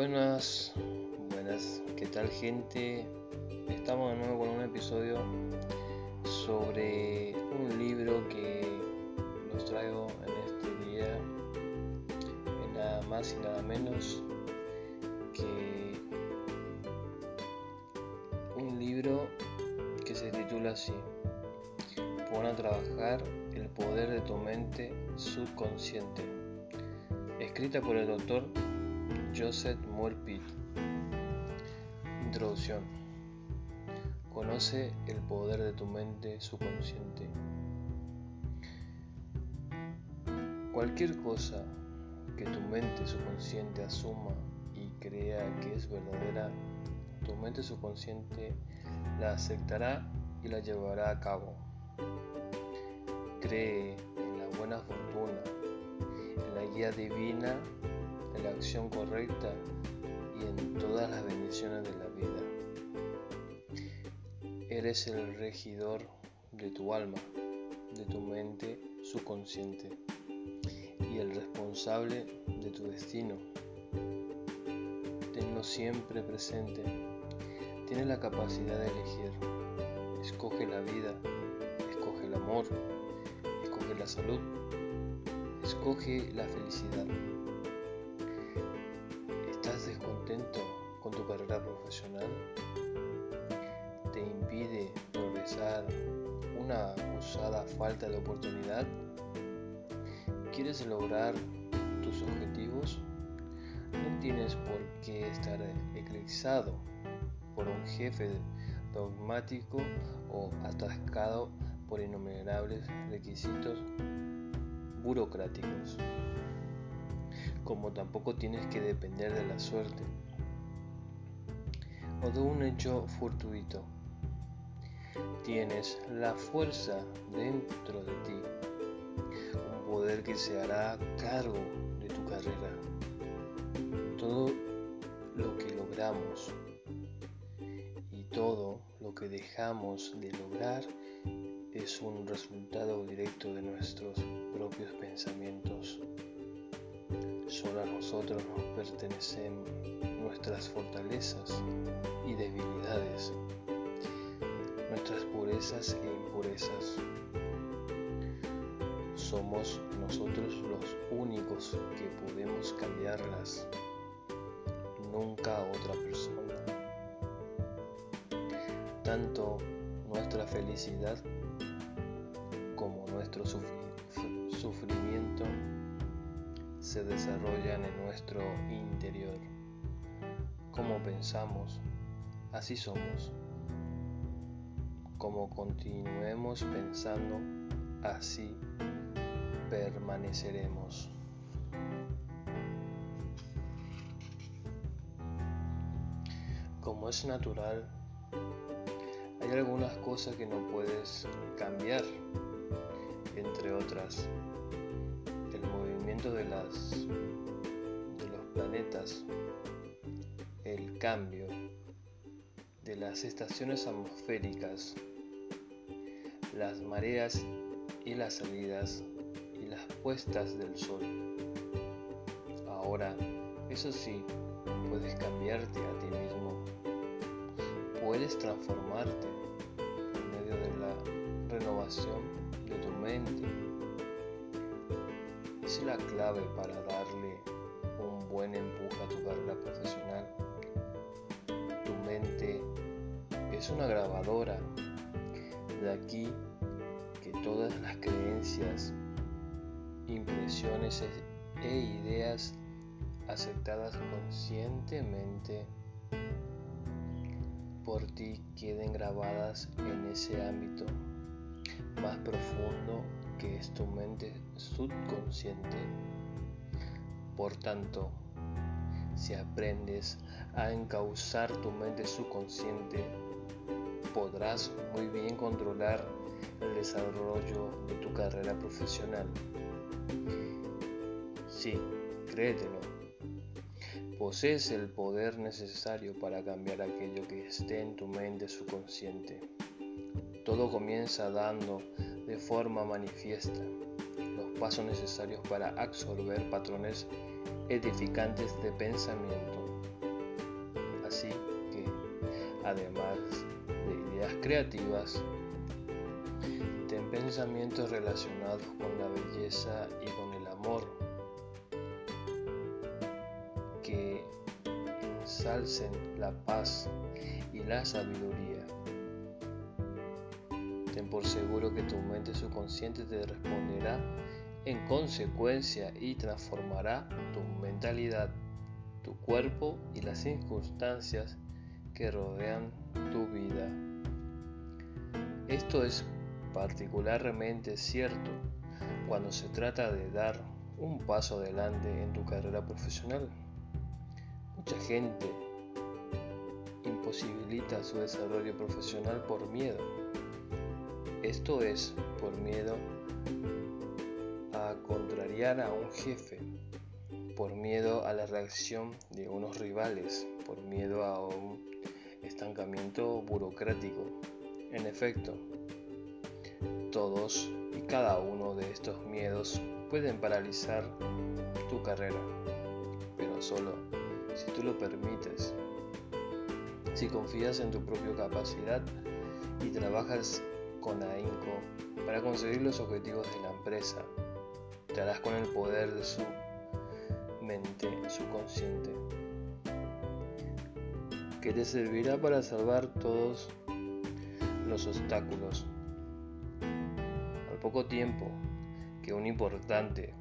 Buenas, buenas, ¿qué tal gente? Estamos de nuevo con un episodio sobre un libro que los traigo en este día, nada más y nada menos que un libro que se titula así, Pon a trabajar el poder de tu mente subconsciente, escrita por el doctor Joseph Morpit. Introducción. Conoce el poder de tu mente subconsciente. Cualquier cosa que tu mente subconsciente asuma y crea que es verdadera, tu mente subconsciente la aceptará y la llevará a cabo. Cree en la buena fortuna, en la guía divina la acción correcta y en todas las bendiciones de la vida. Eres el regidor de tu alma, de tu mente subconsciente y el responsable de tu destino. Tenlo siempre presente. Tienes la capacidad de elegir. Escoge la vida, escoge el amor, escoge la salud, escoge la felicidad. Carrera profesional? ¿Te impide progresar una usada falta de oportunidad? ¿Quieres lograr tus objetivos? No tienes por qué estar eclipsado por un jefe dogmático o atascado por innumerables requisitos burocráticos como tampoco tienes que depender de la suerte o de un hecho fortuito. Tienes la fuerza dentro de ti, un poder que se hará cargo de tu carrera. Todo lo que logramos y todo lo que dejamos de lograr es un resultado directo de nuestros nosotros nos pertenecen nuestras fortalezas y debilidades, nuestras purezas e impurezas. Somos nosotros los únicos que podemos cambiarlas, nunca otra persona. Tanto nuestra felicidad como nuestro sufrimiento se desarrollan en nuestro interior. Como pensamos, así somos. Como continuemos pensando, así permaneceremos. Como es natural, hay algunas cosas que no puedes cambiar, entre otras de, de los planetas, el cambio de las estaciones atmosféricas, las mareas y las salidas y las puestas del sol. Ahora, eso sí, puedes cambiarte a ti mismo. Puedes transformarte en medio de la renovación de tu mente es la clave para darle un buen empuje a tu carrera profesional. Tu mente es una grabadora. De aquí que todas las creencias, impresiones e ideas aceptadas conscientemente por ti queden grabadas en ese ámbito más profundo que es tu mente subconsciente. Por tanto, si aprendes a encauzar tu mente subconsciente, podrás muy bien controlar el desarrollo de tu carrera profesional. Sí, créetelo. Posees el poder necesario para cambiar aquello que esté en tu mente subconsciente. Todo comienza dando de forma manifiesta los pasos necesarios para absorber patrones edificantes de pensamiento. Así que, además de ideas creativas, ten pensamientos relacionados con la belleza y con el amor que ensalcen la paz y la sabiduría. Por seguro que tu mente subconsciente te responderá en consecuencia y transformará tu mentalidad, tu cuerpo y las circunstancias que rodean tu vida. Esto es particularmente cierto cuando se trata de dar un paso adelante en tu carrera profesional. Mucha gente imposibilita su desarrollo profesional por miedo. Esto es por miedo a contrariar a un jefe, por miedo a la reacción de unos rivales, por miedo a un estancamiento burocrático. En efecto, todos y cada uno de estos miedos pueden paralizar tu carrera, pero solo si tú lo permites. Si confías en tu propia capacidad y trabajas con ahínco para conseguir los objetivos de la empresa, te harás con el poder de su mente subconsciente, que te servirá para salvar todos los obstáculos. Al poco tiempo que un importante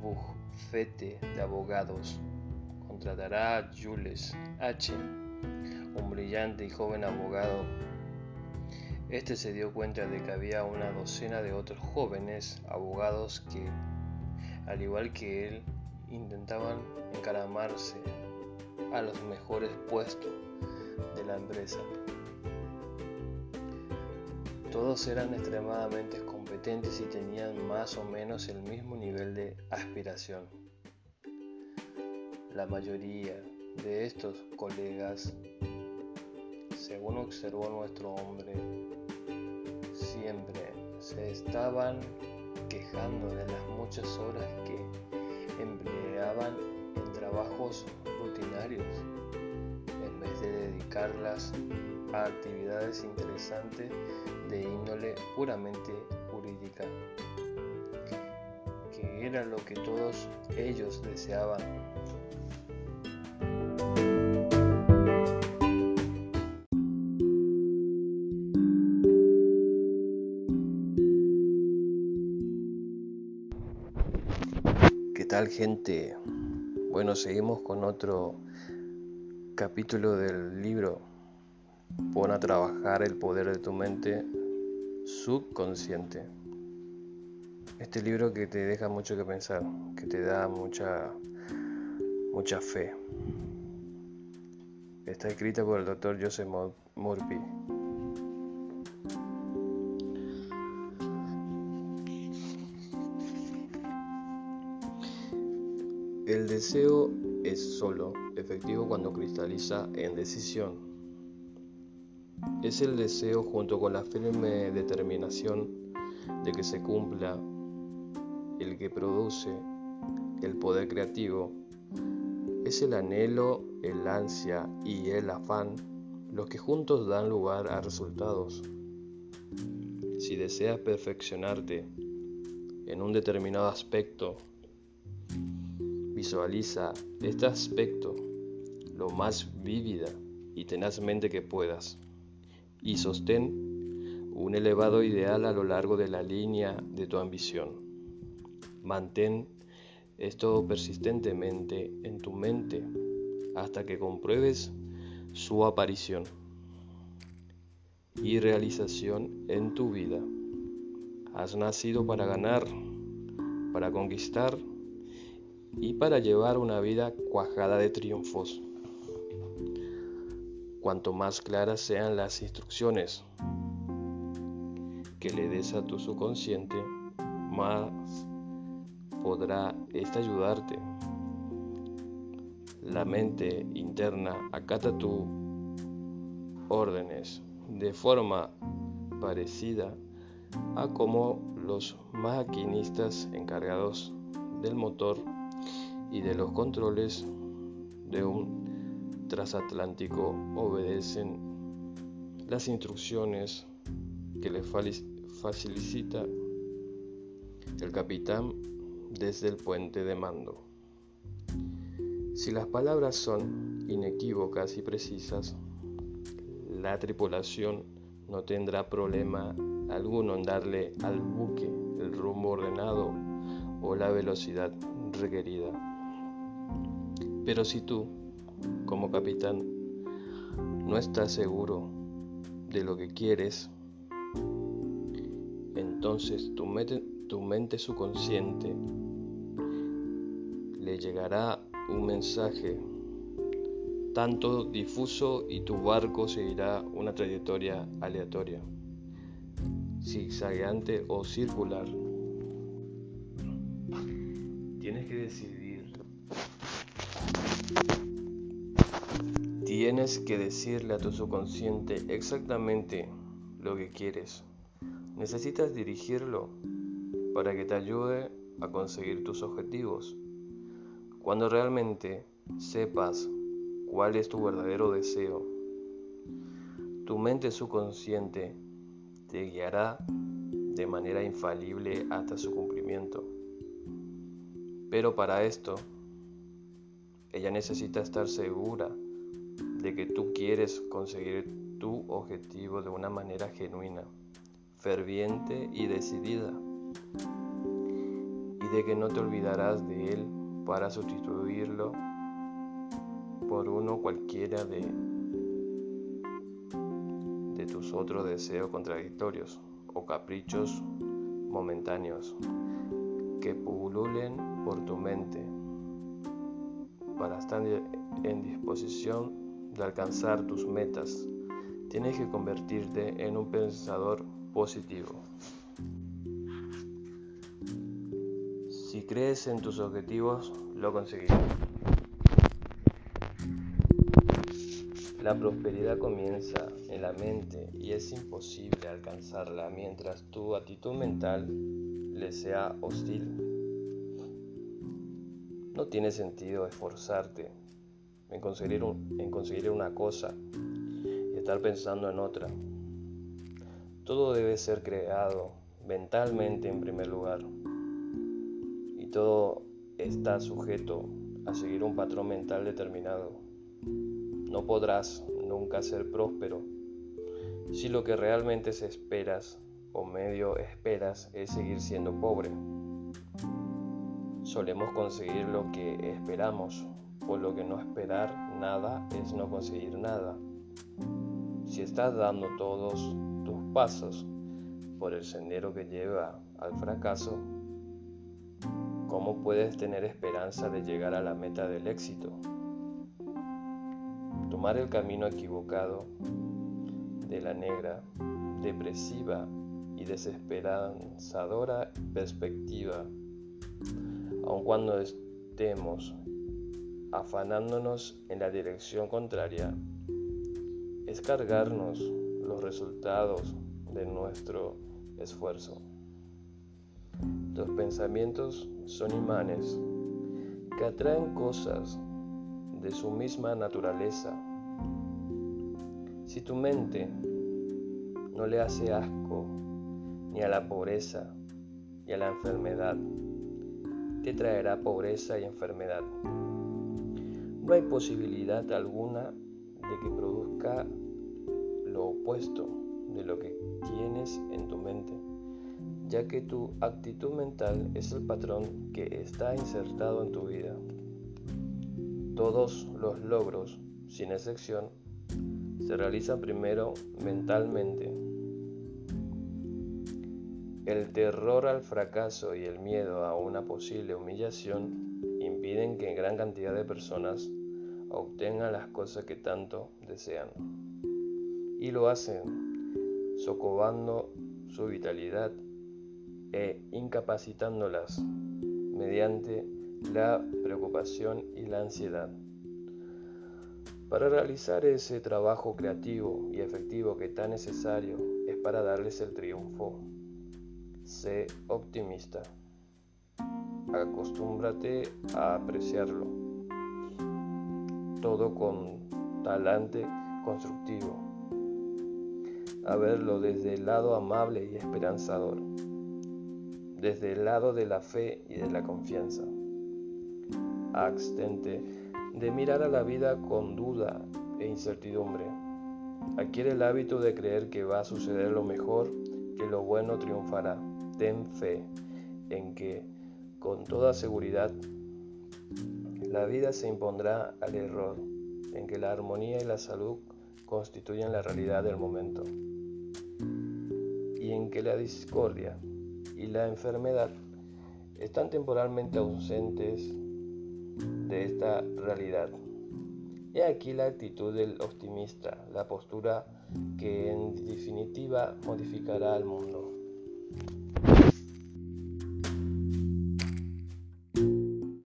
bufete de abogados contratará a Jules H., un brillante y joven abogado este se dio cuenta de que había una docena de otros jóvenes abogados que, al igual que él, intentaban encaramarse a los mejores puestos de la empresa. Todos eran extremadamente competentes y tenían más o menos el mismo nivel de aspiración. La mayoría de estos colegas según observó nuestro hombre, se estaban quejando de las muchas horas que empleaban en trabajos rutinarios, en vez de dedicarlas a actividades interesantes de índole puramente jurídica, que era lo que todos ellos deseaban tal gente? Bueno, seguimos con otro capítulo del libro Pon a trabajar el poder de tu mente subconsciente. Este libro que te deja mucho que pensar, que te da mucha mucha fe. Está escrita por el doctor Joseph Murphy. El deseo es solo efectivo cuando cristaliza en decisión. Es el deseo junto con la firme determinación de que se cumpla el que produce el poder creativo. Es el anhelo, el ansia y el afán los que juntos dan lugar a resultados. Si deseas perfeccionarte en un determinado aspecto, Visualiza este aspecto lo más vívida y tenazmente que puedas y sostén un elevado ideal a lo largo de la línea de tu ambición. Mantén esto persistentemente en tu mente hasta que compruebes su aparición y realización en tu vida. Has nacido para ganar, para conquistar y para llevar una vida cuajada de triunfos. Cuanto más claras sean las instrucciones que le des a tu subconsciente, más podrá ésta ayudarte. La mente interna acata tus órdenes de forma parecida a como los maquinistas encargados del motor y de los controles de un transatlántico obedecen las instrucciones que le facilita el capitán desde el puente de mando. Si las palabras son inequívocas y precisas, la tripulación no tendrá problema alguno en darle al buque el rumbo ordenado o la velocidad requerida. Pero si tú, como capitán, no estás seguro de lo que quieres, entonces tu mente, tu mente subconsciente le llegará un mensaje tanto difuso y tu barco seguirá una trayectoria aleatoria, zigzagueante o circular. Tienes que decidir. Tienes que decirle a tu subconsciente exactamente lo que quieres. Necesitas dirigirlo para que te ayude a conseguir tus objetivos. Cuando realmente sepas cuál es tu verdadero deseo, tu mente subconsciente te guiará de manera infalible hasta su cumplimiento. Pero para esto, ella necesita estar segura de que tú quieres conseguir tu objetivo de una manera genuina, ferviente y decidida, y de que no te olvidarás de él para sustituirlo por uno cualquiera de, tus otros deseos contradictorios o caprichos momentáneos que pululen por tu mente para estar en disposición de alcanzar tus metas. Tienes que convertirte en un pensador positivo. Si crees en tus objetivos, lo conseguirás. La prosperidad comienza en la mente y es imposible alcanzarla mientras tu actitud mental le sea hostil. No tiene sentido esforzarte en conseguir, en conseguir una cosa y estar pensando en otra. Todo debe ser creado mentalmente en primer lugar y todo está sujeto a seguir un patrón mental determinado. No podrás nunca ser próspero si lo que realmente se esperas o medio esperas es seguir siendo pobre. Solemos conseguir lo que esperamos, por lo que no esperar nada es no conseguir nada. Si estás dando todos tus pasos por el sendero que lleva al fracaso, ¿cómo puedes tener esperanza de llegar a la meta del éxito? tomar el camino equivocado de la negra, depresiva y desesperanzadora perspectiva, aun cuando estemos afanándonos en la dirección contraria, es cargarnos los resultados de nuestro esfuerzo. Los pensamientos son imanes que atraen cosas de su misma naturaleza. Si tu mente no le hace asco ni a la pobreza ni a la enfermedad, te traerá pobreza y enfermedad. No hay posibilidad alguna de que produzca lo opuesto de lo que tienes en tu mente, ya que tu actitud mental es el patrón que está insertado en tu vida. Todos los logros, sin excepción, se realizan primero mentalmente. El terror al fracaso y el miedo a una posible humillación impiden que gran cantidad de personas obtengan las cosas que tanto desean. Y lo hacen socavando su vitalidad e incapacitándolas mediante la preocupación y la ansiedad. Para realizar ese trabajo creativo y efectivo que tan necesario es para darles el triunfo, sé optimista. Acostúmbrate a apreciarlo todo con talante constructivo, a verlo desde el lado amable y esperanzador, desde el lado de la fe y de la confianza, abstente de mirar a la vida con duda e incertidumbre. Adquiere el hábito de creer que va a suceder lo mejor, que lo bueno triunfará. Ten fe en que, con toda seguridad, la vida se impondrá al error, en que la armonía y la salud constituyen la realidad del momento, y en que la discordia y la enfermedad están temporalmente ausentes de esta realidad. He aquí la actitud del optimista, la postura que en definitiva modificará al mundo.